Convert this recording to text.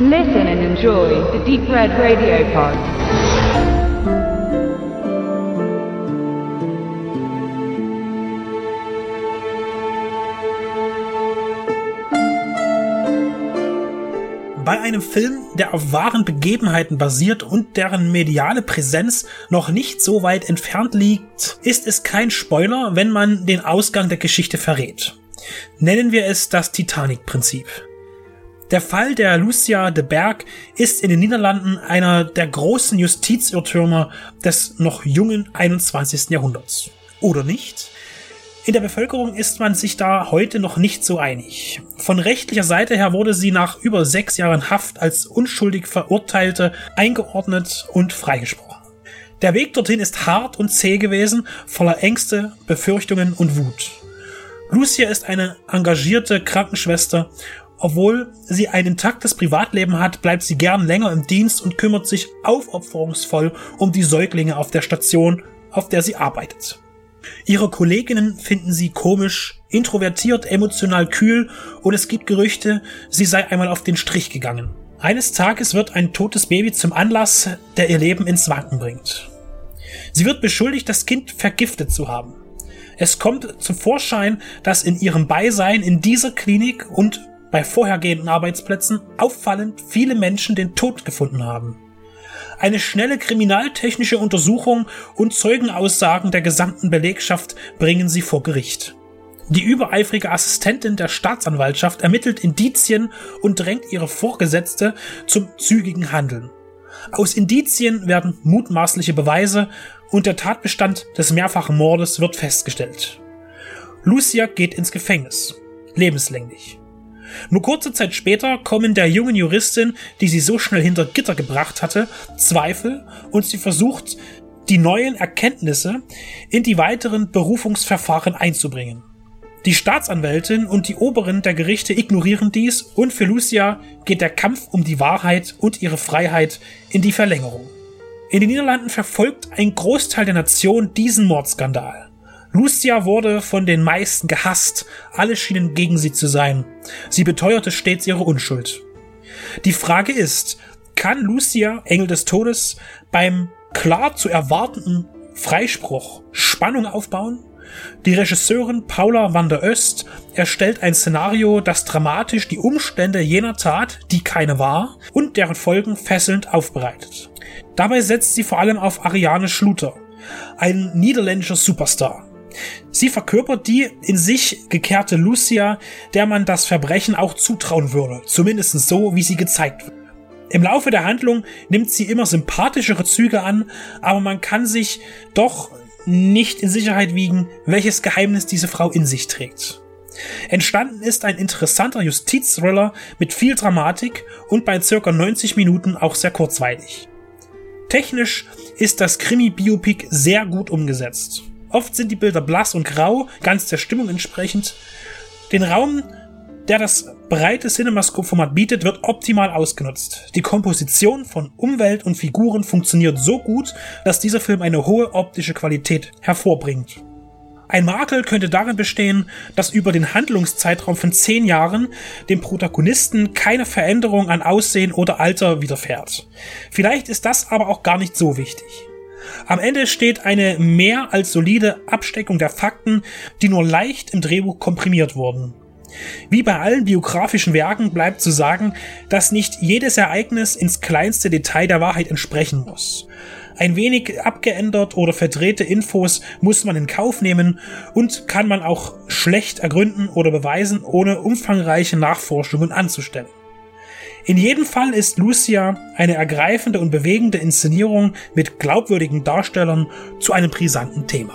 Listen and enjoy the Deep Red Radio Pod. Bei einem Film, der auf wahren Begebenheiten basiert und deren mediale Präsenz noch nicht so weit entfernt liegt, ist es kein Spoiler, wenn man den Ausgang der Geschichte verrät. Nennen wir es das Titanic-Prinzip. Der Fall der Lucia de Berg ist in den Niederlanden einer der großen Justizirrtümer des noch jungen 21. Jahrhunderts. Oder nicht? In der Bevölkerung ist man sich da heute noch nicht so einig. Von rechtlicher Seite her wurde sie nach über sechs Jahren Haft als unschuldig Verurteilte eingeordnet und freigesprochen. Der Weg dorthin ist hart und zäh gewesen, voller Ängste, Befürchtungen und Wut. Lucia ist eine engagierte Krankenschwester. Obwohl sie ein intaktes Privatleben hat, bleibt sie gern länger im Dienst und kümmert sich aufopferungsvoll um die Säuglinge auf der Station, auf der sie arbeitet. Ihre Kolleginnen finden sie komisch, introvertiert, emotional kühl und es gibt Gerüchte, sie sei einmal auf den Strich gegangen. Eines Tages wird ein totes Baby zum Anlass, der ihr Leben ins Wanken bringt. Sie wird beschuldigt, das Kind vergiftet zu haben. Es kommt zum Vorschein, dass in ihrem Beisein in dieser Klinik und bei vorhergehenden Arbeitsplätzen auffallend viele Menschen den Tod gefunden haben. Eine schnelle kriminaltechnische Untersuchung und Zeugenaussagen der gesamten Belegschaft bringen sie vor Gericht. Die übereifrige Assistentin der Staatsanwaltschaft ermittelt Indizien und drängt ihre Vorgesetzte zum zügigen Handeln. Aus Indizien werden mutmaßliche Beweise und der Tatbestand des mehrfachen Mordes wird festgestellt. Lucia geht ins Gefängnis. Lebenslänglich. Nur kurze Zeit später kommen der jungen Juristin, die sie so schnell hinter Gitter gebracht hatte, Zweifel und sie versucht, die neuen Erkenntnisse in die weiteren Berufungsverfahren einzubringen. Die Staatsanwältin und die Oberen der Gerichte ignorieren dies und für Lucia geht der Kampf um die Wahrheit und ihre Freiheit in die Verlängerung. In den Niederlanden verfolgt ein Großteil der Nation diesen Mordskandal. Lucia wurde von den meisten gehasst, alle schienen gegen sie zu sein. Sie beteuerte stets ihre Unschuld. Die Frage ist, kann Lucia, Engel des Todes, beim klar zu erwartenden Freispruch Spannung aufbauen? Die Regisseurin Paula van der Öst erstellt ein Szenario, das dramatisch die Umstände jener Tat, die keine war, und deren Folgen fesselnd aufbereitet. Dabei setzt sie vor allem auf Ariane Schluter, ein niederländischer Superstar. Sie verkörpert die in sich gekehrte Lucia, der man das Verbrechen auch zutrauen würde, zumindest so, wie sie gezeigt wird. Im Laufe der Handlung nimmt sie immer sympathischere Züge an, aber man kann sich doch nicht in Sicherheit wiegen, welches Geheimnis diese Frau in sich trägt. Entstanden ist ein interessanter Justizthriller mit viel Dramatik und bei circa 90 Minuten auch sehr kurzweilig. Technisch ist das Krimi-Biopic sehr gut umgesetzt. Oft sind die Bilder blass und grau, ganz der Stimmung entsprechend. Den Raum, der das breite Cinemascope-Format bietet, wird optimal ausgenutzt. Die Komposition von Umwelt und Figuren funktioniert so gut, dass dieser Film eine hohe optische Qualität hervorbringt. Ein Makel könnte darin bestehen, dass über den Handlungszeitraum von zehn Jahren dem Protagonisten keine Veränderung an Aussehen oder Alter widerfährt. Vielleicht ist das aber auch gar nicht so wichtig. Am Ende steht eine mehr als solide Absteckung der Fakten, die nur leicht im Drehbuch komprimiert wurden. Wie bei allen biografischen Werken bleibt zu sagen, dass nicht jedes Ereignis ins kleinste Detail der Wahrheit entsprechen muss. Ein wenig abgeändert oder verdrehte Infos muss man in Kauf nehmen und kann man auch schlecht ergründen oder beweisen, ohne umfangreiche Nachforschungen anzustellen. In jedem Fall ist Lucia eine ergreifende und bewegende Inszenierung mit glaubwürdigen Darstellern zu einem brisanten Thema.